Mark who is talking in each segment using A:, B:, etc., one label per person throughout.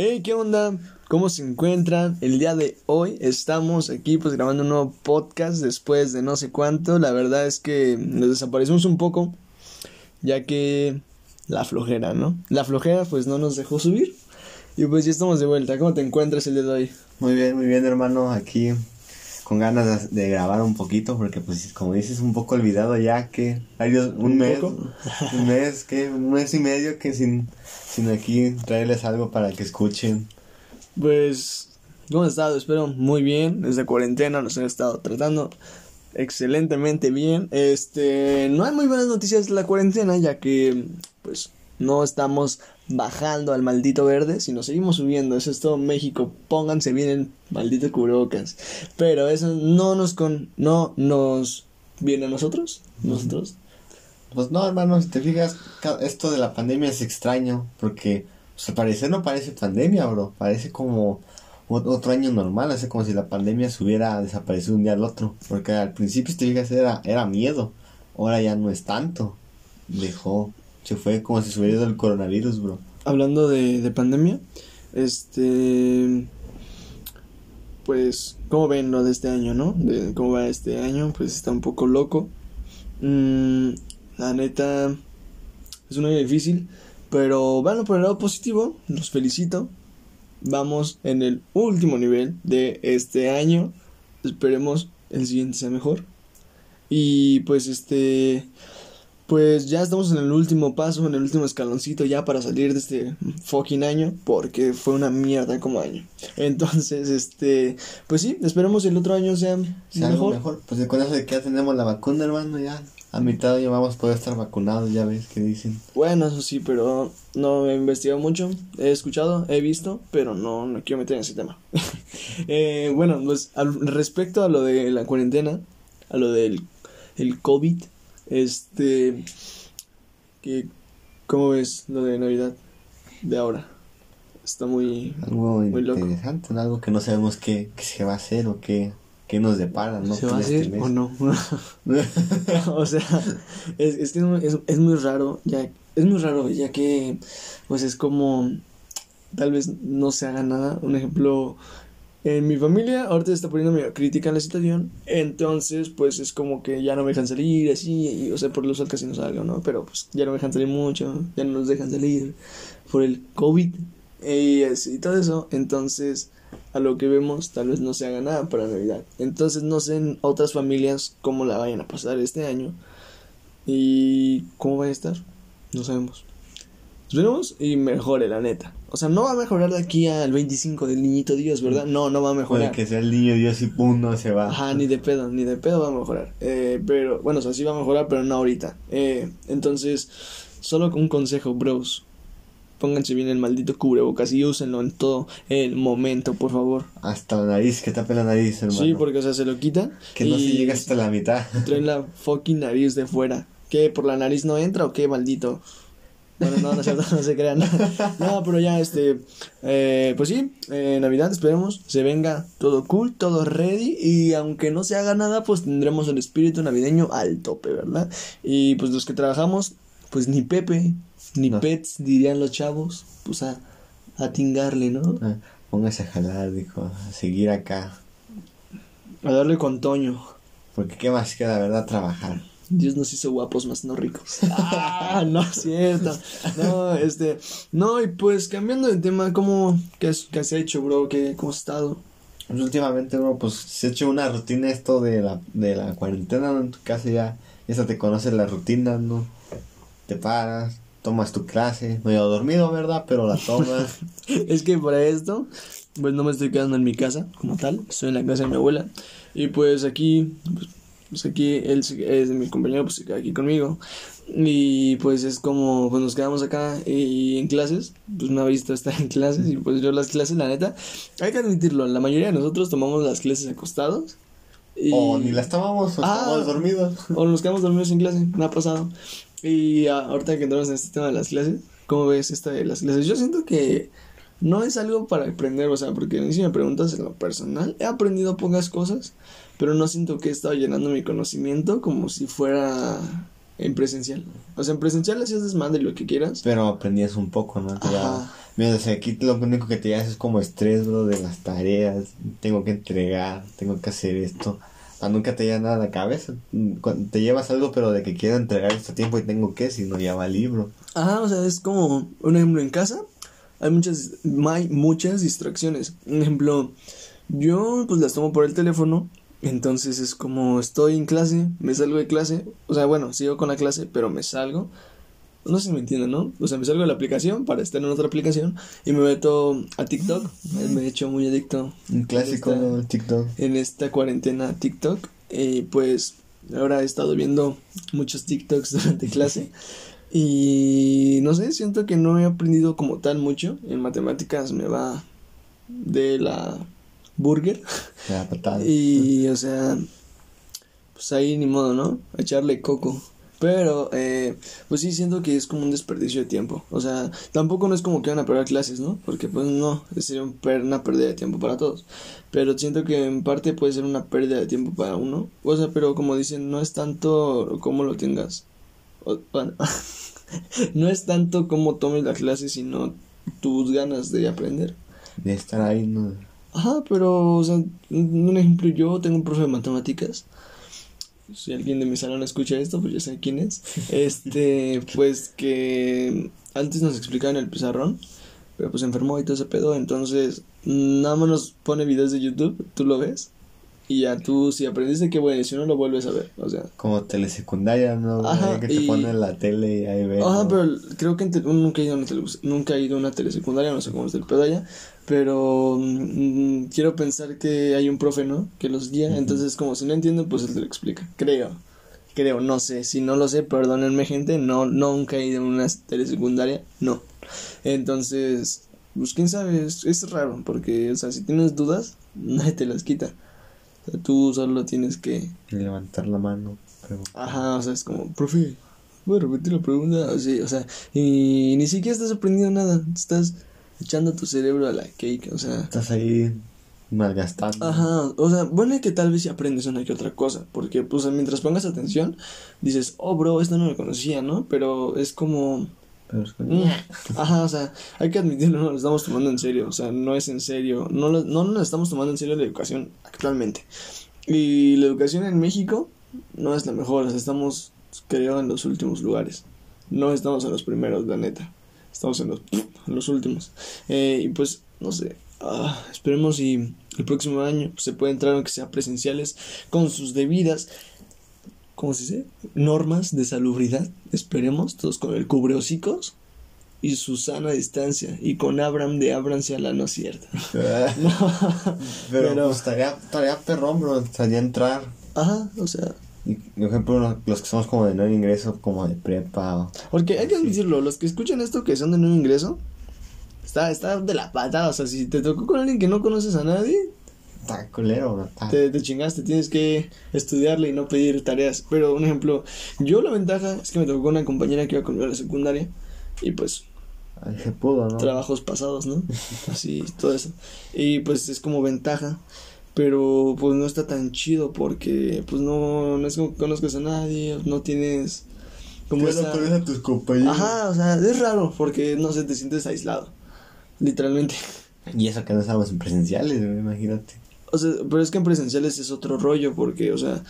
A: Hey, ¿qué onda? ¿Cómo se encuentran? El día de hoy estamos aquí pues grabando un nuevo podcast después de no sé cuánto. La verdad es que nos desaparecimos un poco ya que la flojera, ¿no? La flojera pues no nos dejó subir y pues ya estamos de vuelta. ¿Cómo te encuentras el día de hoy?
B: Muy bien, muy bien hermano, aquí con ganas de, grabar un poquito porque pues como dices un poco olvidado ya que hay un, mes, un mes, que un mes y medio que sin, sin aquí traerles algo para que escuchen.
A: Pues, ¿cómo has estado? Espero muy bien, desde cuarentena nos han estado tratando excelentemente bien. Este, no hay muy buenas noticias de la cuarentena ya que pues no estamos bajando al maldito verde, sino seguimos subiendo. Eso es todo México. Pónganse bien el maldito cubrebocas. Pero eso no nos con no nos viene a nosotros, nosotros.
B: Pues no, hermano, si te fijas, esto de la pandemia es extraño porque pues, al parecer no parece pandemia, bro. Parece como otro año normal, hace como si la pandemia se hubiera desaparecido un día al otro. Porque al principio, si te fijas, era, era miedo. Ahora ya no es tanto. Dejó se fue como si se hubiera ido el coronavirus, bro.
A: Hablando de, de pandemia, este. Pues, ¿cómo ven lo de este año, no? De cómo va este año, pues está un poco loco. Mm, la neta, es un año difícil, pero bueno, por el lado positivo, los felicito. Vamos en el último nivel de este año. Esperemos el siguiente sea mejor. Y pues este pues ya estamos en el último paso, en el último escaloncito ya para salir de este fucking año, porque fue una mierda como año. Entonces, este, pues sí, esperemos el otro año sea,
B: mejor. mejor. Pues con eso de que ya tenemos la vacuna, hermano, ya a mitad ya vamos a poder estar vacunados, ya ves que dicen.
A: Bueno, eso sí, pero no he investigado mucho, he escuchado, he visto, pero no, no quiero meter en ese tema. eh, bueno, pues al, respecto a lo de la cuarentena, a lo del el COVID, este, que, ¿cómo ves lo de Navidad de ahora? Está muy,
B: algo interesante, algo que no sabemos qué, qué, se va a hacer o qué, qué nos depara, ¿no?
A: ¿Se va a este hacer o no? o sea, es, es que es, es muy raro, ya, es muy raro, ya que, pues es como, tal vez no se haga nada. Un ejemplo, en mi familia ahorita está poniendo medio crítica en la situación, entonces pues es como que ya no me dejan salir así, y, o sea, por los casi no salgo, ¿no? Pero pues ya no me dejan salir mucho, ya no nos dejan salir por el COVID y así todo eso, entonces a lo que vemos tal vez no se haga nada para Navidad. Entonces no sé en otras familias cómo la vayan a pasar este año y cómo va a estar, no sabemos. Esperemos y mejore, la neta. O sea, no va a mejorar de aquí al 25 del niñito Dios, ¿verdad? No, no va a mejorar.
B: Puede que sea el niño Dios y pum, no se va.
A: Ajá, ni de pedo, ni de pedo va a mejorar. Eh, pero, bueno, o sea, sí va a mejorar, pero no ahorita. Eh, entonces, solo un consejo, bros. Pónganse bien el maldito cubrebocas y úsenlo en todo el momento, por favor.
B: Hasta la nariz, que tape la nariz, hermano.
A: Sí, porque, o sea, se lo quitan.
B: Que no se llega hasta la mitad.
A: Traen la fucking nariz de fuera. ¿Qué? ¿Por la nariz no entra o qué, maldito? Bueno, no, no, no se crean. No, pero ya, este, eh, pues sí, eh, Navidad, esperemos, se venga todo cool, todo ready. Y aunque no se haga nada, pues tendremos el espíritu navideño al tope, ¿verdad? Y pues los que trabajamos, pues ni Pepe, ni Pets, dirían los chavos, pues a, a tingarle, ¿no?
B: Ah, póngase a jalar, dijo, a seguir acá.
A: A darle con Toño.
B: Porque qué más queda, ¿verdad? Trabajar.
A: Dios nos hizo guapos más no ricos. ah, no es cierto. No, este, no, y pues cambiando de tema, ¿cómo, qué, qué has hecho, bro? ¿Qué, ¿Cómo has estado?
B: Pues últimamente, bro, pues se ha hecho una rutina esto de la, de la cuarentena, En tu casa ya, ya te conoces la rutina, ¿no? Te paras, tomas tu clase, medio dormido, ¿verdad? Pero la tomas.
A: es que para esto, pues no me estoy quedando en mi casa, como tal, estoy en la casa de mi abuela. Y pues aquí, pues, pues aquí él es mi compañero, pues aquí conmigo. Y pues es como, pues nos quedamos acá y, en clases, pues me ha visto estar en clases y pues yo las clases, la neta, hay que admitirlo, la mayoría de nosotros tomamos las clases acostados.
B: O ni las tomamos, o ah, dormidos.
A: O nos quedamos dormidos en clase, me ha pasado. Y ahorita que entramos en este tema de las clases, ¿cómo ves esta de las clases? Yo siento que no es algo para aprender, o sea, porque si me preguntas en lo personal, he aprendido pocas cosas, pero no siento que he estado llenando mi conocimiento como si fuera en presencial. O sea, en presencial hacías desmadre lo que quieras.
B: Pero aprendías un poco, ¿no? Mira, o sea, aquí lo único que te llevas es como estrés, bro, de las tareas. Tengo que entregar, tengo que hacer esto. Ah, nunca te lleva nada a la cabeza. Cuando te llevas algo, pero de que quiero entregar este tiempo y tengo que, si no lleva libro.
A: Ajá, o sea, es como, un ejemplo, en casa hay muchas, hay muchas distracciones. Un ejemplo, yo pues las tomo por el teléfono, entonces es como estoy en clase, me salgo de clase, o sea, bueno, sigo con la clase, pero me salgo no sé si me entienden, ¿no? O sea, me salgo de la aplicación para estar en otra aplicación y me meto a TikTok. Me he hecho muy adicto.
B: Un clásico, en TikTok.
A: En esta cuarentena TikTok. Y pues ahora he estado viendo muchos TikToks durante clase. Y no sé, siento que no he aprendido como tal mucho. En matemáticas me va de la burger. y, o sea, pues ahí ni modo, ¿no? A echarle coco. Pero, eh, pues sí, siento que es como un desperdicio de tiempo. O sea, tampoco no es como que van a perder clases, ¿no? Porque pues no, sería una pérdida de tiempo para todos. Pero siento que en parte puede ser una pérdida de tiempo para uno. O sea, pero como dicen, no es tanto como lo tengas. Bueno, no es tanto como tomes la clase, sino tus ganas de aprender.
B: De estar ahí, ¿no?
A: Ajá, pero, o sea, un ejemplo, yo tengo un profe de matemáticas si alguien de mi salón escucha esto, pues ya sé quién es. Este, pues que antes nos explicaban el pizarrón, pero pues enfermó y todo ese pedo, entonces nada más nos pone videos de YouTube, tú lo ves y ya tú, si aprendiste, qué bueno, si no lo vuelves a ver, o sea.
B: Como telesecundaria, ¿no? Ajá, que te ponen la tele y ahí ves.
A: Ajá, pero creo que nunca he ido a una nunca he ido a una telesecundaria, no sé cómo es el pedo allá, pero mm, quiero pensar que hay un profe, ¿no? Que los guía, entonces como si no entiendo, pues él te lo explica, creo. Creo, no sé, si no lo sé, perdónenme gente, no, nunca he ido a una telesecundaria, no. Entonces, pues quién sabe, es, es raro, porque, o sea, si tienes dudas, nadie te las quita tú solo tienes que...
B: Levantar la mano.
A: Ajá, o sea, es como, profe, voy a repetir la pregunta. o sea, y ni siquiera estás aprendiendo nada. Estás echando tu cerebro a la cake, o sea...
B: Estás ahí malgastando.
A: Ajá, o sea, bueno que tal vez si aprendes una que otra cosa, porque pues mientras pongas atención, dices, oh bro, esto no lo conocía, ¿no? Pero es como. Ajá, o sea, hay que admitirlo, no lo estamos tomando en serio, o sea, no es en serio, no, no nos estamos tomando en serio la educación actualmente. Y la educación en México no es la mejor, o sea, estamos, creo, en los últimos lugares. No estamos en los primeros, la neta. Estamos en los, en los últimos. Eh, y pues, no sé, ah, esperemos si el próximo año se puede entrar aunque sea presenciales con sus debidas ¿cómo se dice? Normas de salubridad, esperemos, todos con el cubrehocicos y su sana distancia. Y con Abraham de Abraham sea la no cierta.
B: no, pero, pero pues, estaría, estaría perrón, bro, estaría entrar.
A: Ajá, o sea.
B: Y, por ejemplo, los que somos como de nuevo ingreso, como de prepa.
A: Porque hay que decirlo, los que escuchan esto que son de nuevo ingreso, está, está de la patada. O sea, si te tocó con alguien que no conoces a nadie,
B: te,
A: te, chingaste, tienes que estudiarle y no pedir tareas. Pero, un ejemplo, yo la ventaja es que me tocó con una compañera que iba conmigo a la secundaria y pues...
B: se pudo, ¿no?
A: Trabajos pasados, ¿no? Así, todo eso. Y pues es como ventaja. Pero pues no está tan chido porque pues no, no es como que conozcas a nadie, no tienes...
B: Como esa... no a tus compañeros.
A: Ajá, o sea, es raro porque no sé, te sientes aislado. Literalmente.
B: Y eso que no estábamos en presenciales, imagínate.
A: O sea, pero es que en presenciales es otro rollo, porque, o sea,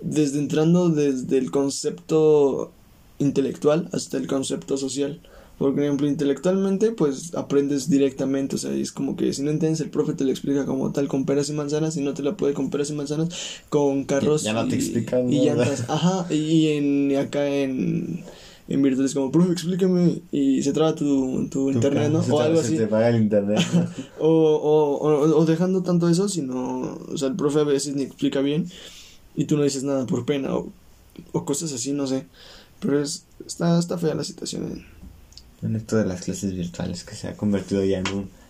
A: desde entrando desde el concepto intelectual hasta el concepto social. Por ejemplo, intelectualmente, pues aprendes directamente, o sea, es como que si no entiendes, el profe te lo explica como tal, con peras y manzanas, y no te la puede con peras y manzanas, con carros.
B: Ya, no te explican.
A: Y, llantas. Ajá, y en, acá en en virtudes como, profe, explícame, y se traba tu, tu, internet, ¿no? O algo así.
B: Se te paga el internet.
A: o, o, o, dejando tanto eso, sino, o sea, el profe a veces ni explica bien y tú no dices nada por pena o, o cosas así, no sé. Pero es, está, está fea la situación. En...
B: en esto de las clases virtuales que se ha convertido ya en un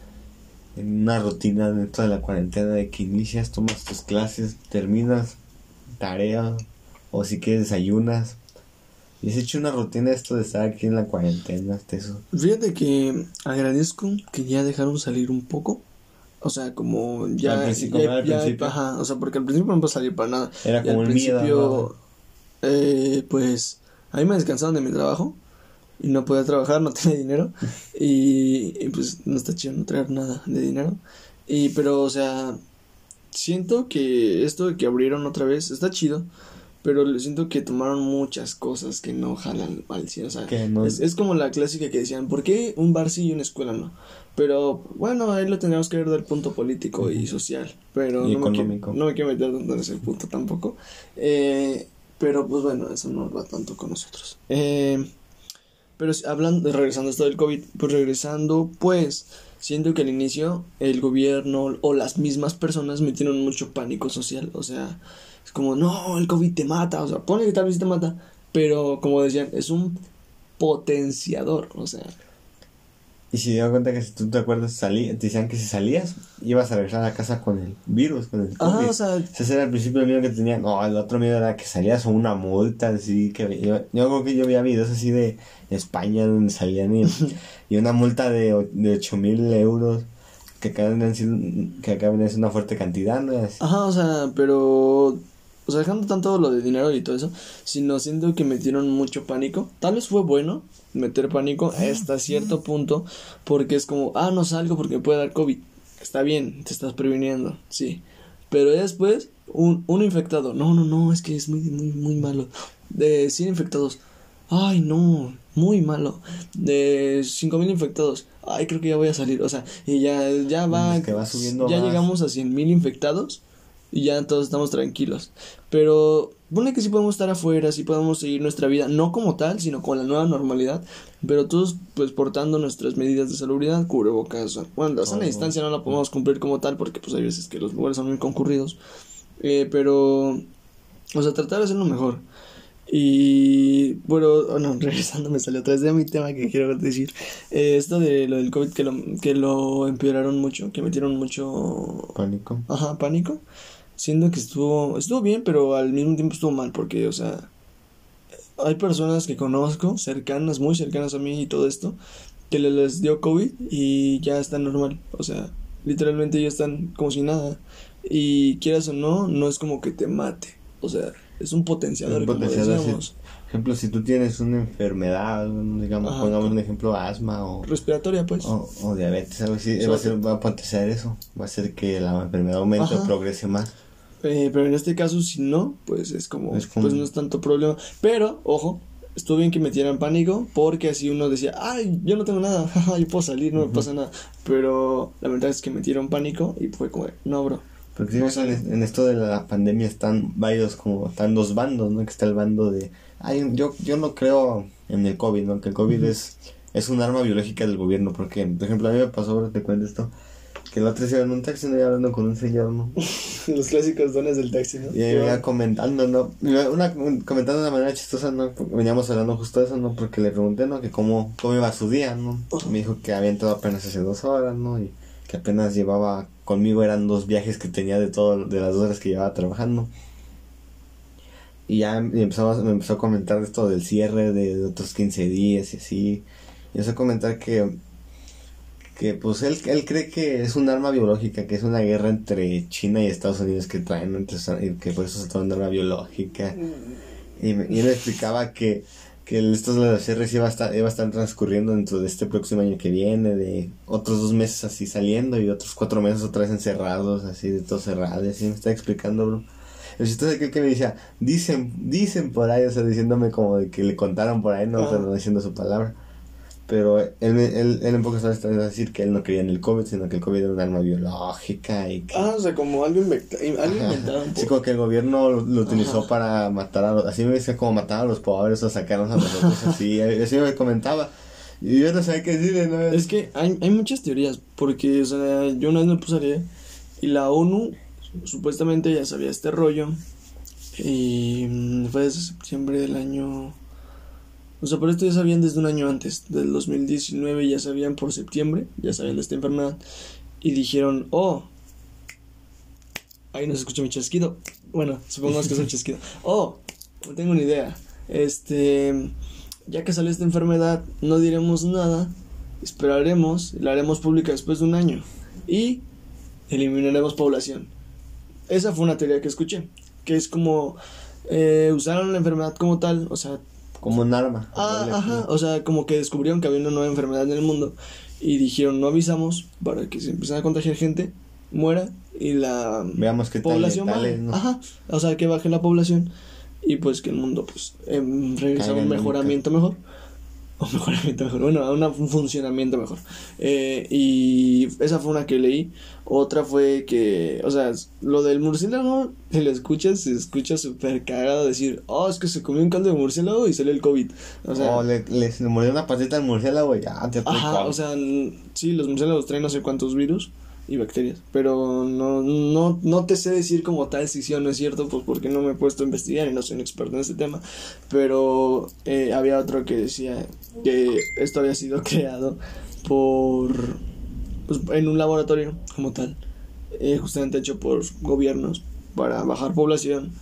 B: en una rutina dentro de la cuarentena de que inicias, tomas tus clases, terminas tarea o si quieres desayunas y has hecho una rutina esto de estar aquí en la cuarentena, hasta eso.
A: Fíjate que agradezco que ya dejaron salir un poco. O sea, como ya. Al principio, Ajá, o sea, porque al principio no puedo salir para nada.
B: Era como el
A: principio, miedo. Eh, pues, a mí me descansaron de mi trabajo. y no podía trabajar, no tenía dinero y, y, pues no está chido no traer nada de dinero. Y pero o sea, siento que esto de que abrieron otra vez está chido, pero siento que tomaron muchas cosas que no jalan al sí, o sea, es, es, como la clásica que decían, ¿por qué un bar sí y una escuela no? Pero bueno, ahí lo tendríamos que ver del punto político y social, pero no, Me quiero, no me quiero meter en ese punto tampoco. Eh, pero pues bueno, eso no va tanto con nosotros. Eh, pero hablando, regresando a esto del COVID, pues regresando, pues siento que al inicio el gobierno o las mismas personas metieron mucho pánico social, o sea, es como, no, el COVID te mata, o sea, pone que tal vez te mata, pero como decían, es un potenciador, o sea,
B: y se dio cuenta que si tú te acuerdas, salí, te decían que si salías, ibas a regresar a la casa con el virus, con el COVID. o sea... Ese era el principio el miedo que tenía. No, el otro miedo era que salías con una multa, así que... Yo, yo creo que yo veía videos así de España donde salían y, y una multa de, de 8 mil euros que acaban de que acaban de una fuerte cantidad, ¿no?
A: Ajá, o sea, pero... O sea, dejando tanto lo de dinero y todo eso, sino siento que metieron mucho pánico. Tal vez fue bueno, meter pánico hasta cierto punto porque es como, ah, no salgo porque me puede dar COVID. Está bien, te estás previniendo, sí. Pero después, un, un infectado, no, no, no, es que es muy, muy, muy malo. De 100 infectados, ay, no, muy malo. De 5000 infectados, ay, creo que ya voy a salir. O sea, y ya, ya va, va subiendo ya llegamos a 100.000 infectados y ya todos estamos tranquilos. Pero Pone que sí podemos estar afuera, sí podemos seguir nuestra vida, no como tal, sino con la nueva normalidad, pero todos pues portando nuestras medidas de salubridad, cubrebocas, bueno, la sana distancia no la podemos cumplir como tal porque pues hay veces que los lugares son muy concurridos, eh, pero, o sea, tratar de hacerlo mejor. Y bueno, oh, no, regresando me salió otra vez de mi tema que quiero decir. Eh, esto de lo del COVID que lo, que lo empeoraron mucho, que metieron mucho...
B: Pánico.
A: Ajá, pánico siendo que estuvo, estuvo bien, pero al mismo tiempo estuvo mal, porque, o sea, hay personas que conozco, cercanas, muy cercanas a mí y todo esto, que les dio COVID y ya están normal, o sea, literalmente ya están como si nada. Y quieras o no, no es como que te mate, o sea, es un potenciador. Un potenciador
B: ejemplo, si tú tienes una enfermedad, digamos, pongamos un ejemplo, asma o...
A: Respiratoria, pues.
B: O, diabetes, algo así, va, a ser, va a potenciar eso, va a hacer que la enfermedad aumente o progrese más.
A: Eh, pero en este caso, si no, pues es como, pues no es tanto problema. Pero, ojo, estuvo bien que metieran pánico, porque así uno decía, ay, yo no tengo nada, yo puedo salir, no me pasa nada. Pero la verdad es que metieron pánico y fue como, no, bro.
B: Porque en, esto de la pandemia están varios, como, están dos bandos, ¿no? Que está el bando de, ay, yo, yo no creo en el COVID, ¿no? Que el COVID es, es un arma biológica del gobierno, porque, por ejemplo, a mí me pasó, te cuento esto, que la otra vez en un taxi, ¿no? hablando con un señor, ¿no?
A: Los clásicos dones del taxi, ¿no?
B: Y venía comentando, ¿no? Una, comentando de una manera chistosa, ¿no? Veníamos hablando justo de eso, ¿no? Porque le pregunté, ¿no? Que cómo, cómo iba su día, ¿no? Me dijo que había entrado apenas hace dos horas, ¿no? Y que apenas llevaba conmigo, eran dos viajes que tenía de todo, de las dos horas que llevaba trabajando. Y ya empezamos, me empezó a comentar esto del cierre de, de otros 15 días y así. Y empezó a comentar que que pues él, él cree que es un arma biológica, que es una guerra entre China y Estados Unidos que traen, que por eso se está un arma biológica. Y, y él explicaba que, que estos de los cierres iba a, estar, iba a estar transcurriendo dentro de este próximo año que viene, de otros dos meses así saliendo y otros cuatro meses otra vez encerrados, así de todo cerrado, y así me está explicando, bro. El chistoso aquel que me decía, dicen, dicen por ahí, o sea, diciéndome como de que le contaron por ahí, no, pero no diciendo su palabra. Pero él, él, él en pocas palabras a decir que él no creía en el COVID, sino que el COVID era un arma biológica y que...
A: Ah, o sea, como algo, inventado.
B: Sí, como que el gobierno lo, utilizó para matar a los... Así me decía como matar a los pobres o sacarnos a nosotros, así, así me comentaba. Y yo no sé qué decirle, ¿no?
A: Es que hay, hay muchas teorías, porque, o sea, yo una vez me puse a leer y la ONU supuestamente ya sabía este rollo y mm, fue desde septiembre del año o sea, por esto ya sabían desde un año antes, del 2019 ya sabían por septiembre, ya sabían de esta enfermedad. Y dijeron, oh, ahí no se escucha mi chasquido. Bueno, supongamos que es un chasquido. Oh, no tengo una idea. Este, ya que salió esta enfermedad, no diremos nada, esperaremos, la haremos pública después de un año y eliminaremos población. Esa fue una teoría que escuché, que es como eh, usaron la enfermedad como tal, o sea,
B: Como un arma.
A: Ah, ajá, o sea, como que descubrieron que había una nueva enfermedad en el mundo y dijeron, no avisamos para que se empiezan a contagiar gente, muera y la
B: Veamos tan
A: población baje.
B: ¿no?
A: Ajá, o sea, que baje la población y pues que el mundo pues em, regrese a un
B: en
A: mejoramiento mejor. Un mejoramiento mejor, bueno, a una- un funcionamiento mejor. Eh, y esa fue una que leí. Otra fue que, o sea, lo del murciélago, si lo escuchas, se escucha súper cagado decir, oh, es que se comió un caldo de murciélago y salió el COVID. O sea,
B: o le, le, se le mordió una patita al murciélago y ya te
A: Ajá, o sea, sí, los murciélagos traen no sé cuántos virus y bacterias, pero no, no, no te sé decir como tal si sí o no es cierto, pues porque no me he puesto a investigar y no soy un experto en este tema, pero eh, había otro que decía que esto había sido creado por, pues, en un laboratorio como tal, eh, justamente hecho por gobiernos para bajar población,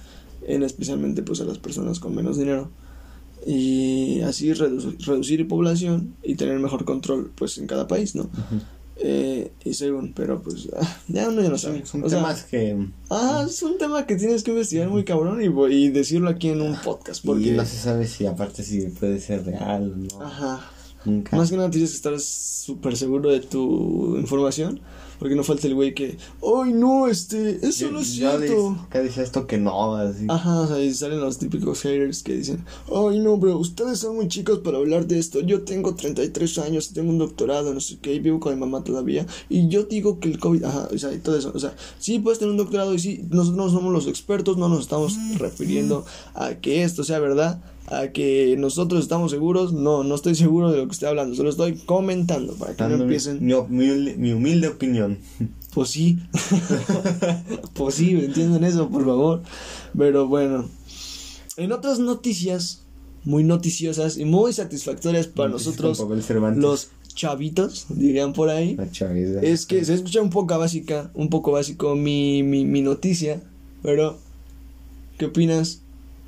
A: en especialmente pues a las personas con menos dinero y así redu- reducir población y tener mejor control pues en cada país, ¿no? Eh, y según, pero pues ah, ya uno ya no sabe.
B: Son
A: O sea,
B: temas que.
A: ah, es un tema que tienes que investigar muy cabrón y, y decirlo aquí en un podcast porque
B: Y no se sabe si aparte si puede ser real o no.
A: ajá,
B: Nunca.
A: más que nada tienes que estar súper seguro de tu información porque no falta el güey que, ¡ay no, este, eso no es cierto!
B: dice- ¿Qué dice esto que no? Así.
A: Ajá, o sea, y salen los típicos haters que dicen, ay no, bro, ustedes son muy chicos para hablar de esto, yo tengo 33 años, tengo un doctorado, no sé qué, y vivo con mi mamá todavía, y yo digo que el COVID, ajá, o sea, y todo eso, o sea, sí puedes tener un doctorado y sí, nosotros no somos los expertos, no nos estamos refiriendo a que esto sea verdad, a que nosotros estamos seguros, no, no estoy seguro de lo que estoy hablando, solo estoy comentando para que no
B: Dando mi,
A: empiecen,
B: mi, humilde, mi humilde opinión.
A: pues sí, pues sí, entienden eso, por favor, pero bueno. En otras noticias muy noticiosas y muy satisfactorias para
B: Noticias
A: nosotros, los chavitos, dirían por ahí, es que se escucha un poco básica, un poco básico mi, mi, mi noticia, pero ¿qué opinas?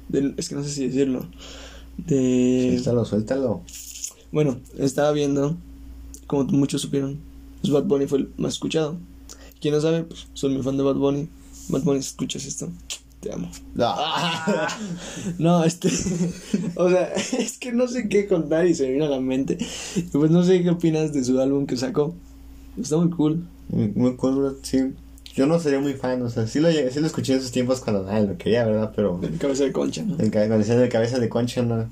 A: Del- es que no sé si decirlo. De...
B: Suéltalo, suéltalo.
A: Bueno, estaba viendo, como muchos supieron, pues Bad Bunny fue el más escuchado. Quien no sabe, pues soy muy fan de Bad Bunny. Bad Bunny, si escuchas esto, te amo.
B: Ah.
A: No, este. o sea, es que no sé qué contar y se me vino a la mente. Pues no sé qué opinas de su álbum que sacó. Está muy cool.
B: Muy, cool, bro. Sí. Yo no sería muy fan, o sea, sí lo, sí lo escuché en esos tiempos cuando nadie lo quería, ¿verdad? Pero
A: En cabeza de concha, ¿no?
B: el, ca- cuando decían de cabeza de concha, no.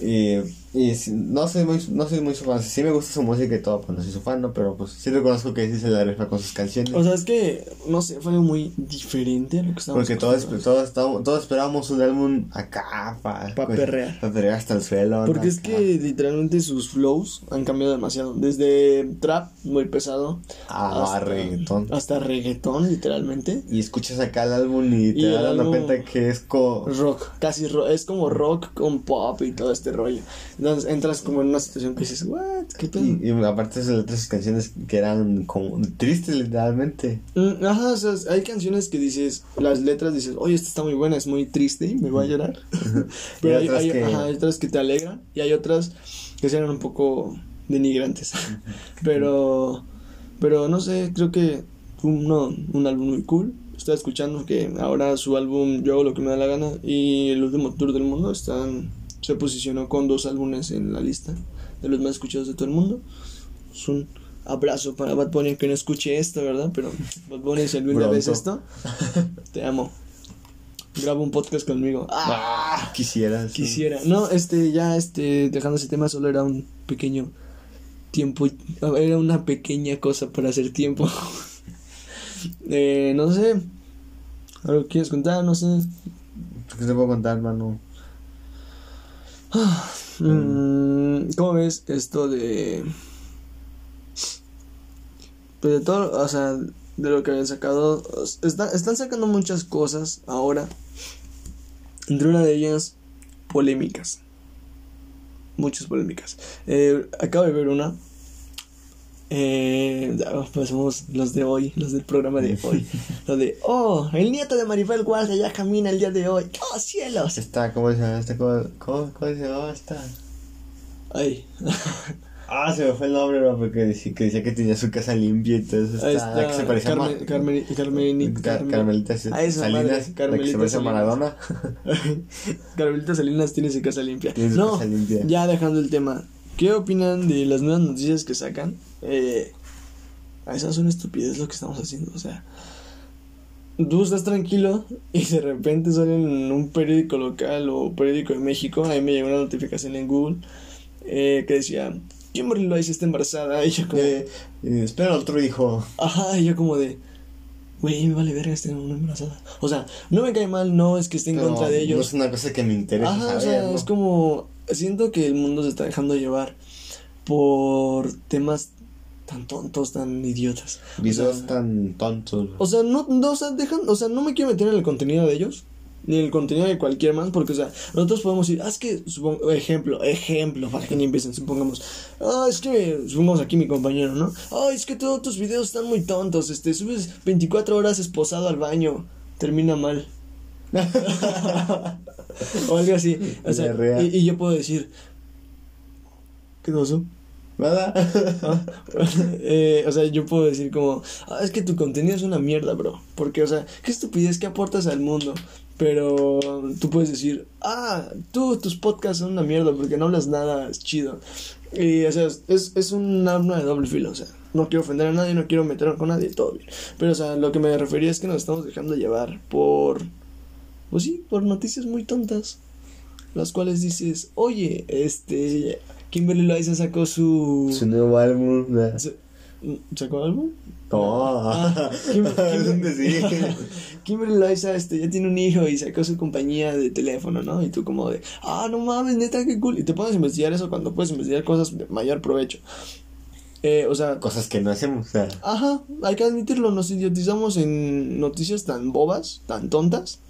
B: Y, y no soy muy, no soy muy su fan. Sí me gusta su música y todo, pues no soy su fan, ¿no? Pero pues sí reconozco que sí se la rifa con sus canciones.
A: O sea, es que, no sé, fue algo muy diferente a lo que estábamos
B: Porque todos, todos, todos esperábamos un álbum acá, pa,
A: Pa'
B: pues,
A: perrear.
B: Pa' perrear hasta el suelo.
A: Porque es
B: Acá.
A: que literalmente sus flows han cambiado demasiado. Desde trap, muy pesado.
B: Ah,
A: hasta-
B: reggaetón.
A: Hasta reggaetón, literalmente.
B: Y escuchas acá el álbum y te das cuenta que es co...
A: Rock, casi ro es como rock con pop y todo este rollo. Entonces entras como en una situación que dices, ¿what? ¿Qué pedo?
B: Y, y aparte de letras sus canciones que eran como tristes literalmente.
A: Mm, Ajá, o sea, hay canciones que dices, las letras dices, oye, esta está muy buena, es muy triste, me voy a llorar. Pero
B: Y
A: hay,
B: otras
A: hay-
B: que-
A: ajá, hay otras que te alegran y hay otras que sean un poco denigrantes. pero, pero no sé, creo que fue un, no, un álbum muy cool. Estaba escuchando que ahora su álbum Yo hago lo que me da la gana y el último tour del mundo están, se posicionó con dos álbumes en la lista de los más escuchados de todo el mundo. Es un abrazo para Bad Bunny que no escuche esto, ¿verdad? Pero Bad Bunny, si ves
B: Pronto.
A: esto, te amo. Graba un podcast conmigo.
B: Ah, quisieras.
A: Quisiera. No, este, ya, este, dejando ese tema, solo era un pequeño tiempo. Era una pequeña cosa para hacer tiempo. eh, no sé. ¿Algo quieres contar? No sé.
B: ¿Qué te puedo contar, hermano?
A: Mm, ¿Cómo ves esto de. Pues de todo, o sea, de lo que habían sacado. está- están sacando muchas cosas ahora. Entre una de ellas, polémicas. Muchas polémicas. Eh, acabo de ver una. Eh, pues somos los de hoy, los del programa de hoy. Lo de, oh, el nieto de Maribel Guardia ya camina el día de hoy. ¡Oh, cielos!
B: Está, ¿cómo se llama? Está, ¿cómo, cómo, cómo se llama esta?
A: Ay.
B: Ah, se me fue el nombre, bro, porque decía que, decía que tenía su casa limpia y todo eso. Está, la
A: está
B: que se parecía a
A: Carmen, Carmen, Carmen,
B: Ca-
A: Carmen-
B: Carmelita
A: A
B: Salinas,
A: madre,
B: la que se
A: Carmelita
B: parece a
A: Salinas.
B: Maradona.
A: Carmelita Salinas tiene su casa limpia.
B: Tiene su
A: no,
B: casa limpia.
A: ya dejando el tema. ¿Qué opinan de las nuevas noticias que sacan? Eh, a esas son estupidez lo que estamos haciendo. O sea, tú estás tranquilo y de repente sale en un periódico local o periódico de México. Ahí me llegó una notificación en Google eh, que decía: Kimberly Loaiza está embarazada. Y yo, como,
B: Eh, espera otro hijo.
A: Ajá, y yo como de, güey, me vale verga estar una embarazada. O sea, no me cae mal, no es que esté en
B: Pero
A: contra de
B: No
A: ellos.
B: es una cosa que me interesa
A: Ajá, o sea,
B: ¿no?
A: es como, siento que el mundo se está dejando llevar por temas tan tontos, tan idiotas. O
B: Videos
A: sea,
B: tan tontos.
A: o sea, no, no, o sea, dejan, o sea, no me quiero meter en el contenido de ellos, ni en el contenido de cualquier más, porque, o sea, nosotros podemos ir, ah, es que, supongo, ejemplo, ejemplo, para que ni empiecen, supongamos, ah, es que, supongamos aquí mi compañero, ¿no? Ah, es que todos tus videos están muy tontos, este, subes 24 horas esposado al baño, termina mal. o algo así, o sea, y yo puedo decir, ¿qué pasó?
B: ¿Verdad?
A: Eh, o sea, yo puedo decir como, ah, es que tu contenido es una mierda, bro. Porque, o sea, qué estupidez que aportas al mundo. Pero tú puedes decir, ah, tú, tus podcasts son una mierda porque no hablas nada es chido. Y, o sea, es, es un arma de doble filo, o sea, no quiero ofender a nadie, no quiero meterme con nadie, todo bien. Pero, o sea, lo que me refería es que nos estamos dejando llevar por, pues sí, por noticias muy tontas. Las cuales dices, oye, este, Kimberly Loaiza sacó su...
B: Su nuevo álbum. ¿verdad?
A: Se- ¿Sacó álbum?
B: No.
A: Ah, Kim-
B: un decir.
A: Kimberly Loaiza este, ya tiene un hijo y sacó su compañía de teléfono, ¿no? Y tú como de, ah, no mames, neta, qué cool. Y te pones a investigar eso cuando puedes investigar cosas de mayor provecho. Eh, o sea,
B: Cosas que no hacemos. O sea,
A: ajá, hay que admitirlo, nos idiotizamos en noticias tan bobas, tan tontas,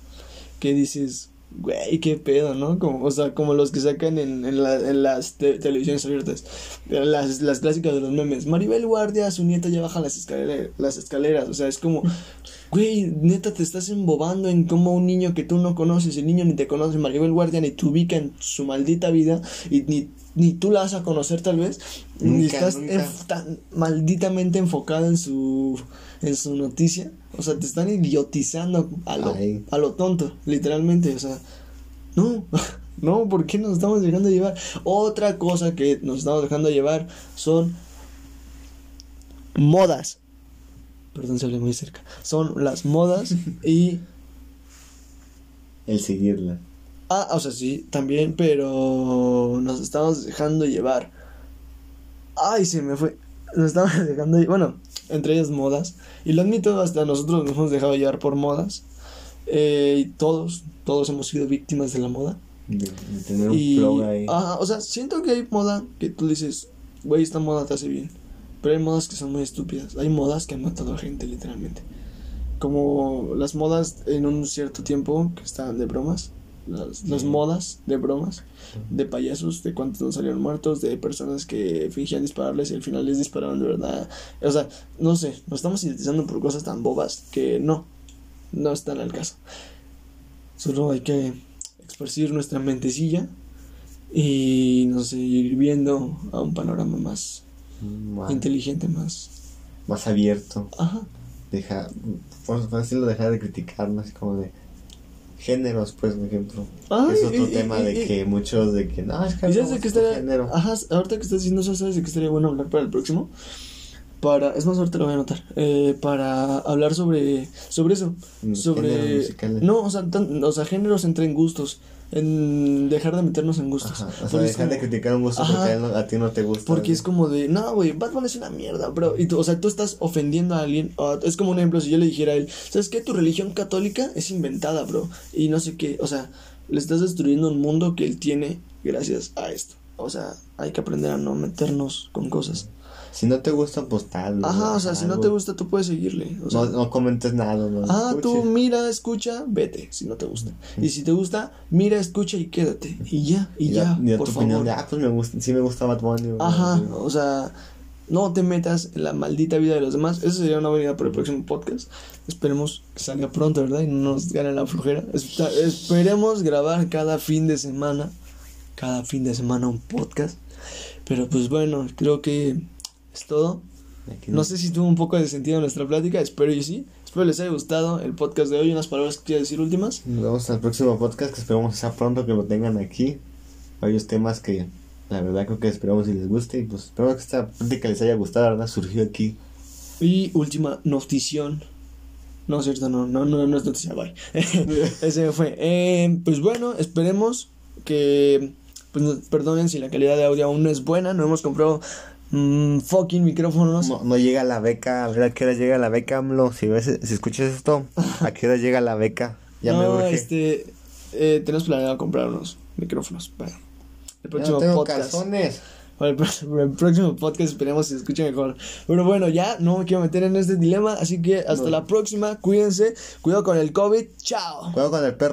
A: que dices, güey, qué pedo, ¿no? Como, o sea, como los que sacan en, en, la- en las te- televisiones abiertas, las, las clásicas de los memes. Maribel Guardia, su nieta ya baja las escaleras, las escaleras, o sea, es como, güey, neta te estás embobando en cómo un niño que tú no conoces, el niño ni te conoce, Maribel Guardia ni te ubica en su maldita vida y ni, ni tú la vas a conocer tal vez, ni
B: Nunca,
A: estás
B: nunca.
A: enf- tan malditamente enfocado en su en su noticia, o sea, te están idiotizando a lo,
B: Ay.
A: a lo tonto, literalmente, o sea, no, no, ¿por qué nos estamos dejando llevar? Otra cosa que nos estamos dejando llevar son modas. Perdón, se hablé muy cerca. Son las modas y
B: el seguirla.
A: Ah, o sea, sí, también, pero nos estamos dejando llevar. Ay, se me fue. Nos estamos dejando Bueno, entre ellas modas. Y lo admito, hasta nosotros nos hemos dejado llevar por modas. Eh, y todos, todos hemos sido víctimas de la moda.
B: De, de tener un
A: Y,
B: flow ahí.
A: ajá, o sea, siento que hay moda que tú dices, güey, esta moda te hace bien. Pero hay modas que son muy estúpidas. Hay modas que han matado a gente, literalmente. Como las modas en un cierto tiempo que estaban de bromas. Las, modas de bromas. De payasos, de cuántos no salieron muertos, de personas que fingían dispararles y al final les dispararon de verdad. O sea, no sé, nos estamos idiotizando por cosas tan bobas que no, no están al caso. Solo hay que esparcir nuestra mentecilla y no sé, ir viendo a un panorama más inteligente, más.
B: más abierto.
A: Ajá.
B: Deja, decirlo, dejar de criticarnos, como de géneros, pues, por ejemplo. Es otro
A: y-
B: tema
A: y-
B: de
A: y-
B: que muchos de que no, es que
A: ¿Y
B: no
A: sabes
B: me
A: de qué
B: gusta tu
A: estaría?
B: género.
A: Ajá, ahorita que estás diciendo eso, ¿sabes de qué estaría bueno hablar para el próximo? Para, es más, ahorita lo voy a anotar. Eh, para hablar sobre, sobre eso.
B: Mm,
A: Sobre. No, o sea, tan- o sea, géneros entre en gustos. En dejar de meternos en gustos.
B: Ajá, o sea, dejar de criticar un gusto
A: Ajá.
B: porque a, él no- a ti no te gusta.
A: Porque es como de, no, güey, Batman es una mierda, bro. Y tú, o sea, tú estás ofendiendo a alguien. o- es como un ejemplo, si yo le dijera a él, ¿sabes qué? Tu religión católica es inventada, bro. Y no sé qué, o sea, le estás destruyendo un mundo que él tiene gracias a esto. O sea, hay que aprender a no meternos con cosas.
B: Si no te gusta, pues tal.
A: Ajá, o sea, si no te gusta, tú puedes seguirle. O sea,
B: No, no comentes nada, no.
A: Ah, tú mira, escucha, vete, si no te gusta. Y si te gusta, mira, escucha y quédate. Y ya, y,
B: Y
A: ya,
B: ya,
A: por
B: tu
A: favor.
B: opinión de, ah, pues me gusta, sí me gusta Bad Bunny.
A: Ajá, o sea, no te metas en la maldita vida de los demás. Eso sería una buena idea para el próximo podcast. Esperemos que salga pronto, ¿verdad? Y no nos gane la flojera. Espe- esperemos grabar cada fin de semana. Cada fin de semana un podcast. Pero pues bueno, creo que es todo. No sé si tuvo un poco de sentido nuestra plática, espero y sí. Espero les haya gustado el podcast de hoy. Unas palabras que quiero decir últimas.
B: Nos vemos al próximo podcast que esperamos que sea pronto que lo tengan aquí. Varios temas que la verdad creo que esperamos y les guste. Y pues espero que esta plática les haya gustado, la verdad surgió aquí.
A: Y última notición. No, cierto, no, no, no, no es noticia, bye. Ese fue. Eh, pues bueno, esperemos que. Pues perdonen si la calidad de audio aún no es buena. No hemos comprado mm, fucking micrófonos.
B: No, no llega la beca, a ver a qué hora llega la beca, AMLO. Si, ves, si escuchas esto, ¿a qué hora llega la beca? Ya me
A: no,
B: urge.
A: este. eh, tenemos planeado comprar unos micrófonos para el
B: Ya
A: próximo
B: no tengo
A: podcast.
B: calzones.
A: Para el, próximo podcast esperemos que se escuche mejor. Pero bueno, ya no me quiero meter en este dilema, así que hasta
B: No.
A: la próxima. Cuídense, cuidado con el COVID. Chao.
B: Cuidado con el perro.